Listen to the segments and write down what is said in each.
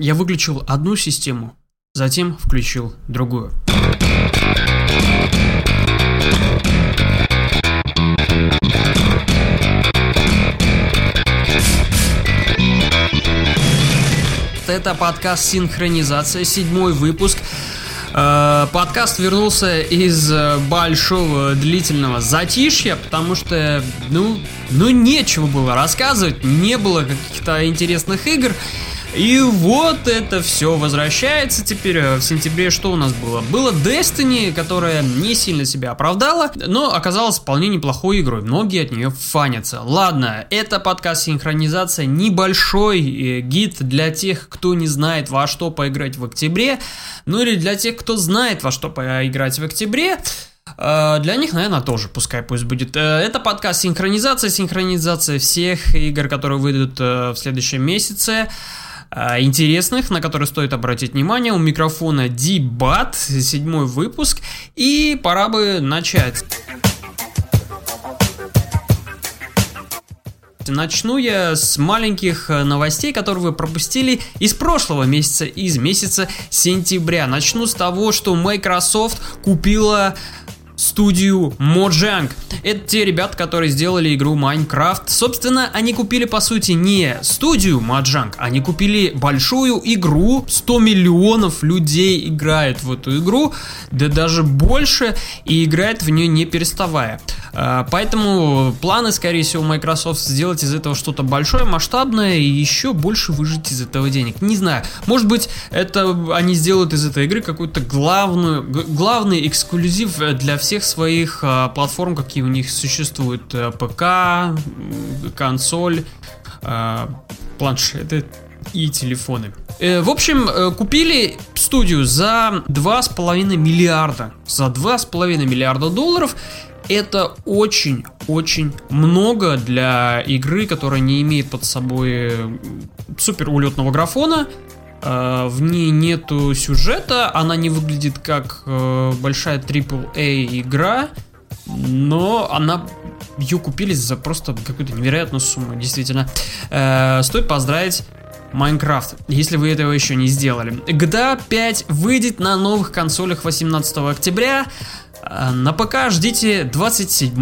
Я выключил одну систему, затем включил другую. Это подкаст «Синхронизация», седьмой выпуск. Э, подкаст вернулся из э, большого длительного затишья, потому что, ну, ну нечего было рассказывать, не было каких-то интересных игр. И вот это все возвращается теперь э, в сентябре. Что у нас было? Было Destiny, которая не сильно себя оправдала, но оказалась вполне неплохой игрой. Многие от нее фанятся. Ладно, это подкаст синхронизация, небольшой э, гид для тех, кто не знает во что поиграть в октябре, ну или для тех, кто знает во что поиграть в октябре. Э, для них, наверное, тоже, пускай пусть будет. Это подкаст синхронизация, синхронизация всех игр, которые выйдут в следующем месяце. А, интересных, на которые стоит обратить внимание. У микрофона Дебат, седьмой выпуск, и пора бы начать. Начну я с маленьких э, новостей, которые вы пропустили из прошлого месяца, из месяца сентября. Начну с того, что Microsoft купила студию Mojang. Это те ребята, которые сделали игру Minecraft. Собственно, они купили, по сути, не студию Mojang, они купили большую игру. 100 миллионов людей играет в эту игру, да даже больше, и играет в нее не переставая. А, поэтому планы, скорее всего, Microsoft сделать из этого что-то большое, масштабное и еще больше выжить из этого денег. Не знаю, может быть, это они сделают из этой игры какую-то главную, главный эксклюзив для всех своих а, платформ, какие у них существуют. Э, ПК, консоль, а, планшеты и телефоны. Э, в общем, э, купили студию за 2,5 миллиарда. За 2,5 миллиарда долларов это очень-очень много для игры, которая не имеет под собой супер улетного графона. Э, в ней нету сюжета, она не выглядит как э, большая AAA игра, но она ее купили за просто какую-то невероятную сумму, действительно. Э, стоит поздравить Майнкрафт, если вы этого еще не сделали. GTA 5 выйдет на новых консолях 18 октября. А, на ПК ждите 27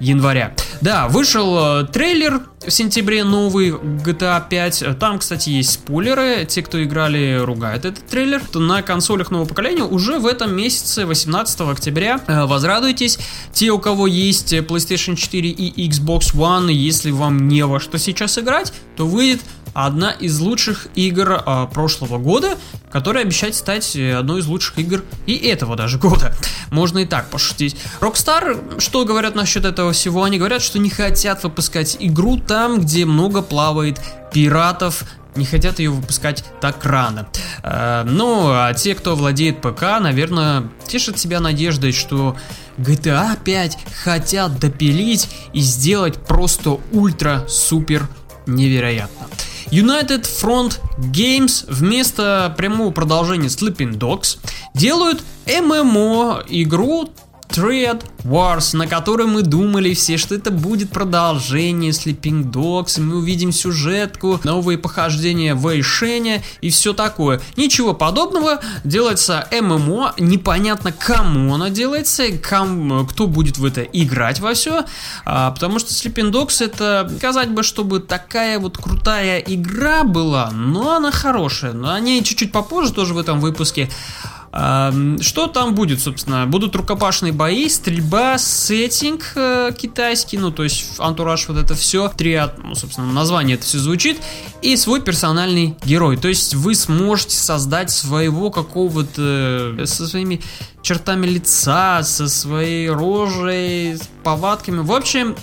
января. Да, вышел э, трейлер в сентябре новый GTA 5. Там, кстати, есть спойлеры. Те, кто играли, ругают этот трейлер. На консолях нового поколения уже в этом месяце, 18 октября, э, возрадуйтесь. Те, у кого есть PlayStation 4 и Xbox One, если вам не во что сейчас играть, то выйдет одна из лучших игр а, прошлого года, которая обещает стать э, одной из лучших игр и этого даже года. Можно и так пошутить. Rockstar, что говорят насчет этого всего? Они говорят, что не хотят выпускать игру там, где много плавает пиратов, не хотят ее выпускать так рано. Э, ну, а те, кто владеет ПК, наверное, тешат себя надеждой, что GTA 5 хотят допилить и сделать просто ультра-супер невероятно. United Front Games вместо прямого продолжения Sleeping Dogs делают ММО игру Triad Wars, на которой мы думали все, что это будет продолжение Sleeping Dogs, и мы увидим сюжетку, новые похождения Вэйшеня и все такое. Ничего подобного, делается ММО, непонятно кому она делается, ком, кто будет в это играть во все, а, потому что Sleeping Dogs это, сказать бы, чтобы такая вот крутая игра была, но она хорошая, но о ней чуть-чуть попозже тоже в этом выпуске. Что там будет, собственно? Будут рукопашные бои, стрельба, сеттинг э, китайский, ну, то есть антураж, вот это все, триад, ну, собственно, название это все звучит, и свой персональный герой. То есть вы сможете создать своего какого-то, э, со своими чертами лица, со своей рожей, повадками. В общем,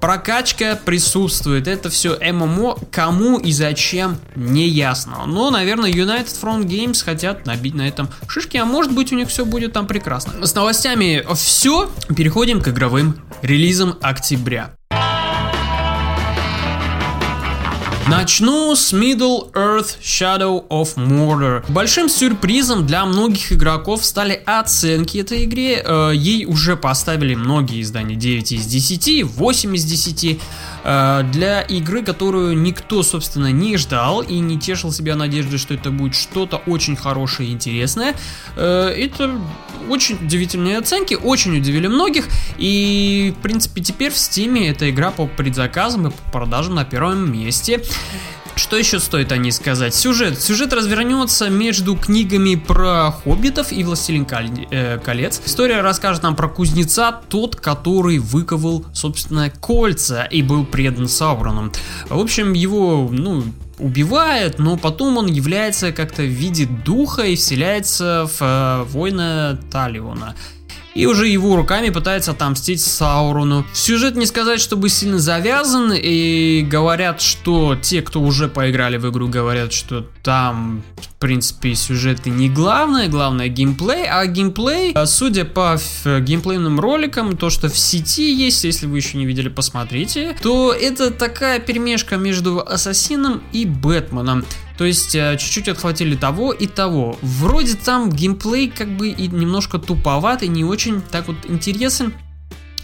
Прокачка присутствует, это все ММО, кому и зачем не ясно. Но, наверное, United Front Games хотят набить на этом шишки, а может быть у них все будет там прекрасно. С новостями все, переходим к игровым релизам октября. Начну с Middle Earth Shadow of Mordor. Большим сюрпризом для многих игроков стали оценки этой игре. Э, ей уже поставили многие издания 9 из 10, 8 из 10. Э, для игры, которую никто, собственно, не ждал и не тешил себя надеждой, что это будет что-то очень хорошее и интересное, э, это очень удивительные оценки, очень удивили многих, и, в принципе, теперь в Steam эта игра по предзаказам и по продажам на первом месте. Что еще стоит о ней сказать? Сюжет. Сюжет развернется между книгами про хоббитов и Властелин э, колец. История расскажет нам про кузнеца, тот, который выковал, собственно, кольца и был предан Сауроном. В общем, его, ну, убивает, но потом он является как-то в виде духа и вселяется в э, воина Талиона и уже его руками пытается отомстить Саурону. Сюжет не сказать, чтобы сильно завязан, и говорят, что те, кто уже поиграли в игру, говорят, что там, в принципе, сюжеты не главное, главное геймплей, а геймплей, а, судя по геймплейным роликам, то, что в сети есть, если вы еще не видели, посмотрите, то это такая перемешка между Ассасином и Бэтменом. То есть э, чуть-чуть отхватили того и того. Вроде там геймплей как бы и немножко туповат и не очень так вот интересен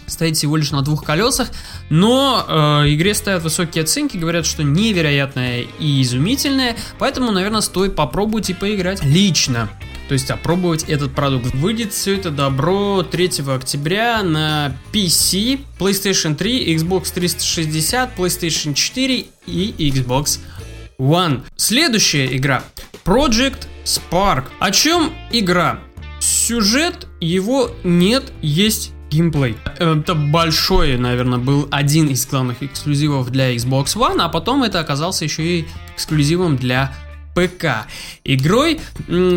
стоит всего лишь на двух колесах, но э, игре ставят высокие оценки, говорят, что невероятная и изумительная, поэтому, наверное, стоит попробовать и поиграть лично. То есть опробовать этот продукт. Выйдет все это добро 3 октября на PC, PlayStation 3, Xbox 360, PlayStation 4 и Xbox. Следующая игра. Project Spark. О чем игра? Сюжет его нет, есть геймплей. Это большой, наверное, был один из главных эксклюзивов для Xbox One, а потом это оказался еще и эксклюзивом для ПК. Игрой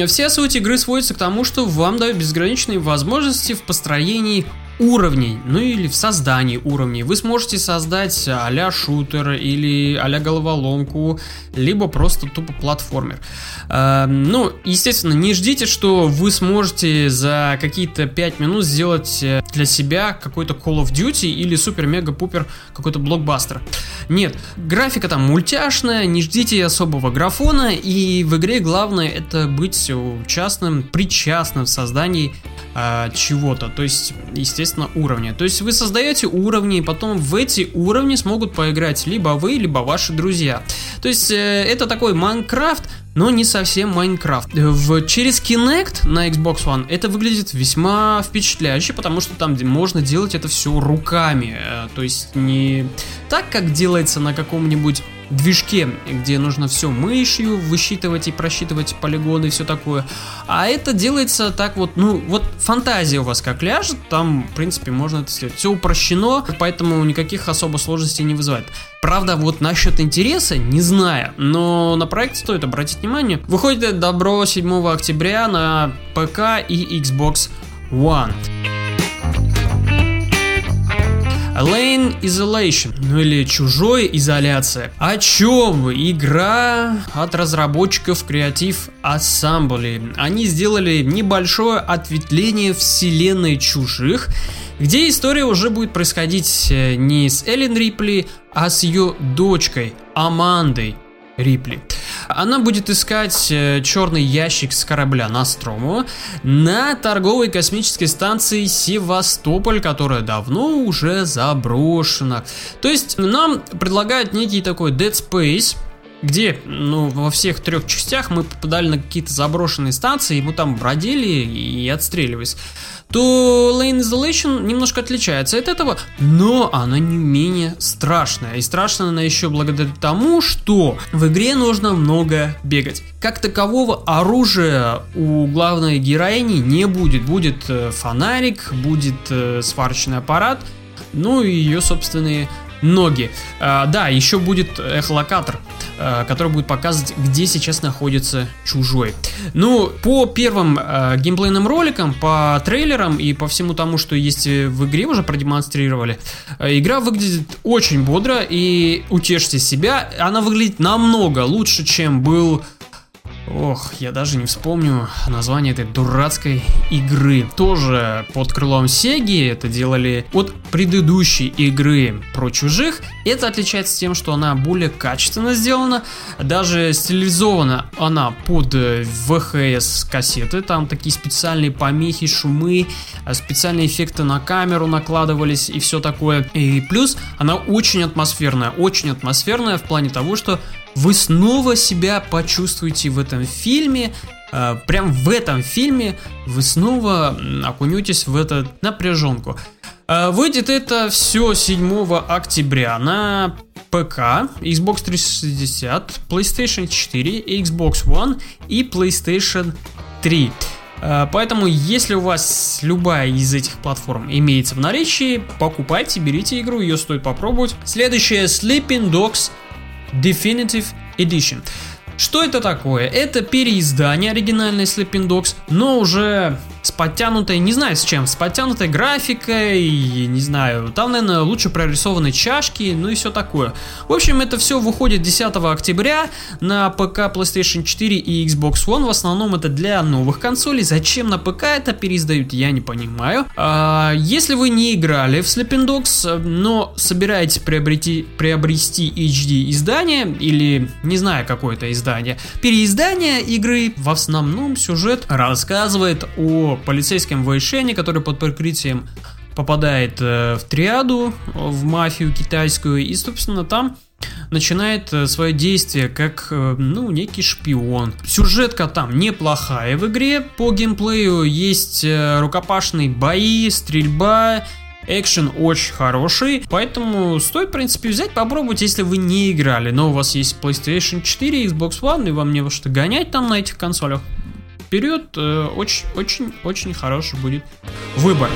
вся суть игры сводится к тому, что вам дают безграничные возможности в построении уровней, ну или в создании уровней. Вы сможете создать а-ля шутер или а-ля головоломку, либо просто тупо платформер. Э, ну, естественно, не ждите, что вы сможете за какие-то 5 минут сделать э, для себя какой-то Call of Duty или супер-мега-пупер какой-то блокбастер. Нет, графика там мультяшная, не ждите особого графона, и в игре главное это быть участным, причастным в создании э, чего-то, то есть, естественно, уровня. То есть вы создаете уровни, и потом в эти уровни смогут поиграть либо вы, либо ваши друзья. То есть э, это такой Майнкрафт, но не совсем Майнкрафт. В, через Kinect на Xbox One это выглядит весьма впечатляюще, потому что там можно делать это все руками. Э, то есть не так, как делается на каком-нибудь движке, где нужно все мышью высчитывать и просчитывать полигоны и все такое. А это делается так вот, ну, вот фантазия у вас как ляжет, там, в принципе, можно это сделать. Все упрощено, поэтому никаких особо сложностей не вызывает. Правда, вот насчет интереса, не знаю, но на проект стоит обратить внимание. Выходит добро 7 октября на ПК и Xbox One. Lane Isolation, ну или чужой изоляция. О чем? Игра от разработчиков Creative Assembly. Они сделали небольшое ответвление вселенной чужих, где история уже будет происходить э, не с Эллен Рипли, а с ее дочкой Амандой Рипли. Она будет искать э, черный ящик с корабля Настромо на торговой космической станции Севастополь, которая давно уже заброшена. То есть нам предлагают некий такой Dead Space, где, ну, во всех трех частях мы попадали на какие-то заброшенные станции, и мы там бродили и отстреливались то Lane Isolation немножко отличается от этого, но она не менее страшная. И страшная она еще благодаря тому, что в игре нужно много бегать. Как такового оружия у главной героини не будет. Будет э, фонарик, будет э, сварочный аппарат, ну и ее собственные ноги. А, да, еще будет эхолокатор, а, который будет показывать, где сейчас находится чужой. Ну, по первым а, геймплейным роликам, по трейлерам и по всему тому, что есть в игре, уже продемонстрировали, игра выглядит очень бодро и утешьте себя, она выглядит намного лучше, чем был Ох, я даже не вспомню название этой дурацкой игры. Тоже под крылом Sega это делали от предыдущей игры про чужих. Это отличается тем, что она более качественно сделана. Даже стилизована она под VHS кассеты. Там такие специальные помехи, шумы, специальные эффекты на камеру накладывались и все такое. И плюс она очень атмосферная. Очень атмосферная в плане того, что вы снова себя почувствуете в этом фильме, э, прям в этом фильме вы снова окунетесь в эту напряженку. Э, выйдет это все 7 октября на ПК, Xbox 360, PlayStation 4, Xbox One и PlayStation 3. Э, поэтому, если у вас любая из этих платформ имеется в наличии, покупайте, берите игру, ее стоит попробовать. Следующее Sleeping Dogs Definitive Edition. Что это такое? Это переиздание оригинальной Sleeping Dogs, но уже с подтянутой, не знаю с чем, с подтянутой графикой, не знаю, там, наверное, лучше прорисованы чашки, ну и все такое. В общем, это все выходит 10 октября на ПК, PlayStation 4 и Xbox One. В основном это для новых консолей. Зачем на ПК это переиздают, я не понимаю. А, если вы не играли в Sleeping Dogs, но собираетесь приобрети, приобрести HD издание или не знаю какое-то издание, переиздание игры в основном сюжет рассказывает о полицейском Вэйшене, который под прикрытием попадает э, в триаду, в мафию китайскую, и, собственно, там начинает э, свое действие как, э, ну, некий шпион. Сюжетка там неплохая в игре, по геймплею есть рукопашные бои, стрельба, экшен очень хороший, поэтому стоит, в принципе, взять, попробовать, если вы не играли, но у вас есть PlayStation 4, Xbox One, и вам не во что гонять там на этих консолях, вперед, очень-очень-очень хороший будет выбор.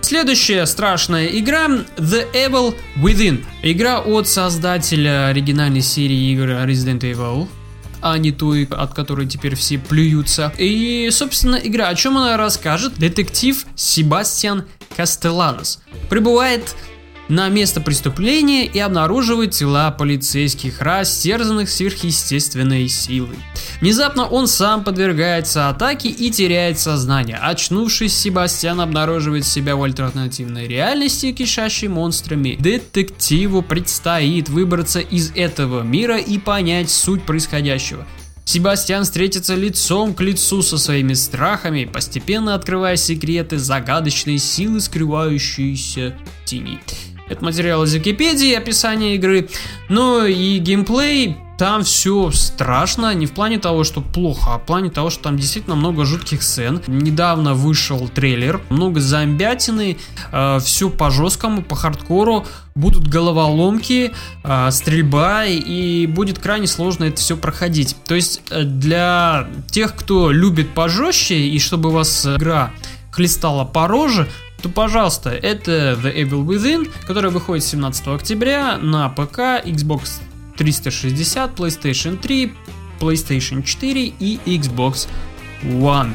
Следующая страшная игра The Evil Within. Игра от создателя оригинальной серии игр Resident Evil а не той, от которой теперь все плюются. И, собственно, игра, о чем она расскажет? Детектив Себастьян Кастеланос прибывает на место преступления и обнаруживает тела полицейских, растерзанных сверхъестественной силой. Внезапно он сам подвергается атаке и теряет сознание. Очнувшись, Себастьян обнаруживает себя в альтернативной реальности, кишащей монстрами. Детективу предстоит выбраться из этого мира и понять суть происходящего. Себастьян встретится лицом к лицу со своими страхами, постепенно открывая секреты загадочной силы, скрывающейся тени. Это материал из Википедии, описание игры. Ну и геймплей там все страшно, не в плане того, что плохо, а в плане того, что там действительно много жутких сцен. Недавно вышел трейлер, много зомбятины, э, все по жесткому, по хардкору, будут головоломки, э, стрельба, и будет крайне сложно это все проходить. То есть э, для тех, кто любит пожестче, и чтобы у вас игра хлестала по роже, то, пожалуйста, это The Evil Within, которая выходит 17 октября на ПК, Xbox 360, PlayStation 3, PlayStation 4 и Xbox One.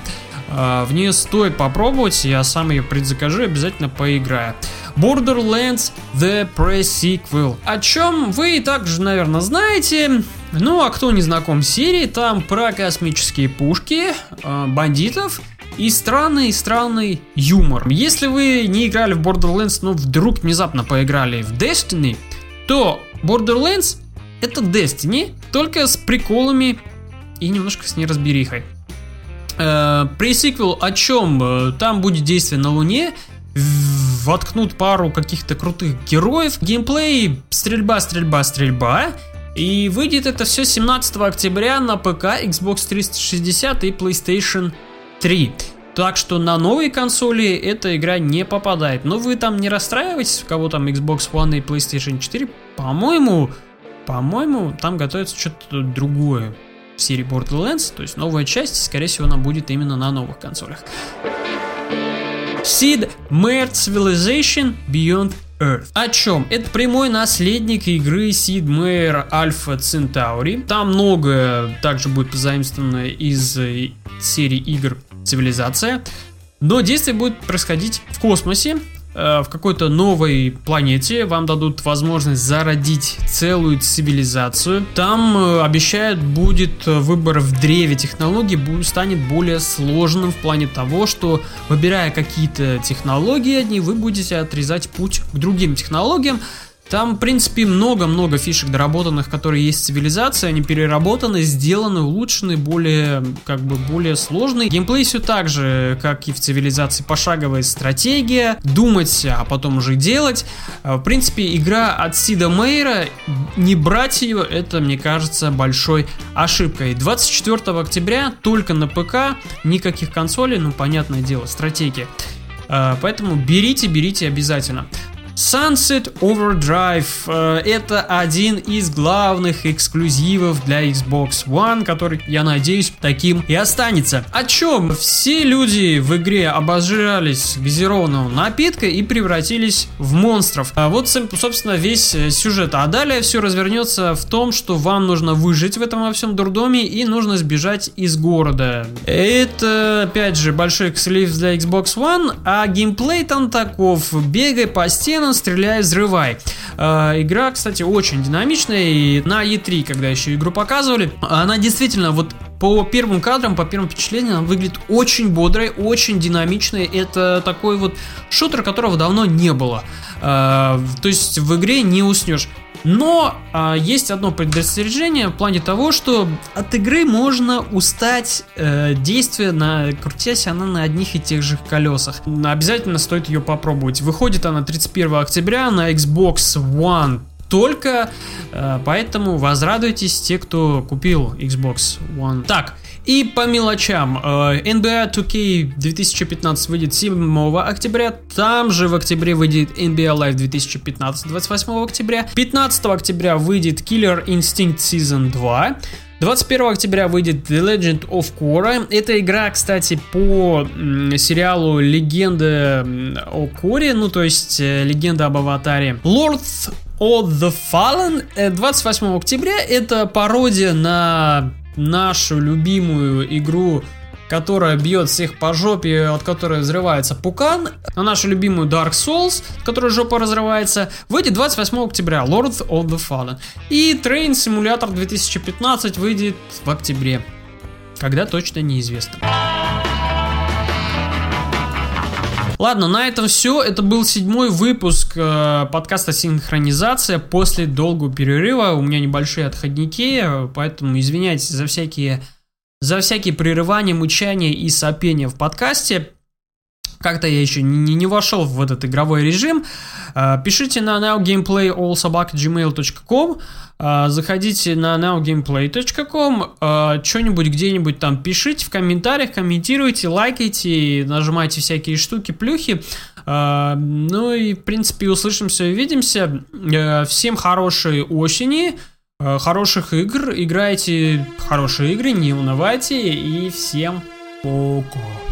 А, в нее стоит попробовать, я сам ее предзакажу, обязательно поиграю. Borderlands The Pre-Sequel. О чем вы также, наверное, знаете. Ну, а кто не знаком с серией, там про космические пушки, а, бандитов и странный-странный юмор. Если вы не играли в Borderlands, но вдруг внезапно поиграли в Destiny, то Borderlands это Destiny, только с приколами и немножко с неразберихой. Э, пресиквел о чем? Э, там будет действие на Луне, воткнут пару каких-то крутых героев, геймплей, стрельба, стрельба, стрельба. И выйдет это все 17 октября на ПК, Xbox 360 и PlayStation 3. Так что на новые консоли эта игра не попадает. Но вы там не расстраивайтесь, у кого там Xbox One и PlayStation 4. По-моему, по-моему, там готовится что-то другое в серии Borderlands. То есть новая часть, скорее всего, она будет именно на новых консолях. Seed Merit Civilization Beyond Earth. О чем? Это прямой наследник игры Sid Meier Alpha Centauri. Там многое также будет позаимствовано из серии игр цивилизация. Но действие будет происходить в космосе. Э, в какой-то новой планете, вам дадут возможность зародить целую цивилизацию. Там э, обещают будет выбор в древе технологий станет более сложным в плане того, что выбирая какие-то технологии одни, вы будете отрезать путь к другим технологиям, там, в принципе, много-много фишек доработанных, которые есть в цивилизации, они переработаны, сделаны, улучшены, более, как бы, более сложные. Геймплей все так же, как и в цивилизации, пошаговая стратегия, думать, а потом уже делать. А, в принципе, игра от Сида Мейра, не брать ее, это, мне кажется, большой ошибкой. 24 октября только на ПК, никаких консолей, ну, понятное дело, стратегия. А, поэтому берите, берите обязательно. Sunset Overdrive э, это один из главных эксклюзивов для Xbox One, который, я надеюсь, таким и останется. О чем? Все люди в игре обожрались газированного напитка и превратились в монстров. А вот, собственно, весь э, сюжет. А далее все развернется в том, что вам нужно выжить в этом во всем дурдоме и нужно сбежать из города. Это, опять же, большой эксклюзив для Xbox One, а геймплей там таков. Бегай по стенам, Кэнон, стреляй, взрывай. Э, игра, кстати, очень динамичная, и на E3, когда еще игру показывали, она действительно вот по первым кадрам, по первым впечатлениям, она выглядит очень бодрой, очень динамичной. Это такой вот шутер, которого давно не было. Э, то есть в игре не уснешь. Но а, есть одно предостережение в плане того, что от игры можно устать э, действия, на, крутясь она на одних и тех же колесах. Обязательно стоит ее попробовать. Выходит она 31 октября на Xbox One только, э, поэтому возрадуйтесь те, кто купил Xbox One. Так, и по мелочам. NBA 2K 2015 выйдет 7 октября. Там же в октябре выйдет NBA Live 2015 28 октября. 15 октября выйдет Killer Instinct Season 2. 21 октября выйдет The Legend of Korra. Это игра, кстати, по сериалу Легенда о Коре, ну то есть э, Легенда об Аватаре. Lord of the Fallen 28 э, октября это пародия на нашу любимую игру, которая бьет всех по жопе, от которой взрывается пукан, на нашу любимую Dark Souls, которая жопа разрывается, выйдет 28 октября Lord of the Fallen. И Train Simulator 2015 выйдет в октябре. Когда точно неизвестно. Ладно, на этом все. Это был седьмой выпуск э, подкаста «Синхронизация» после долгого перерыва. У меня небольшие отходники, поэтому извиняйтесь за всякие, за всякие прерывания, мучания и сопения в подкасте. Как-то я еще не, не вошел в этот игровой режим. Э, пишите на nowgameplayallsobaka.gmail.com э, Заходите на nowgameplay.com э, Что-нибудь где-нибудь там пишите в комментариях, комментируйте, лайкайте, нажимайте всякие штуки, плюхи. Ну и, в принципе, услышимся и увидимся. Всем хорошей осени, хороших игр. Играйте хорошие игры, не унывайте. И всем пока.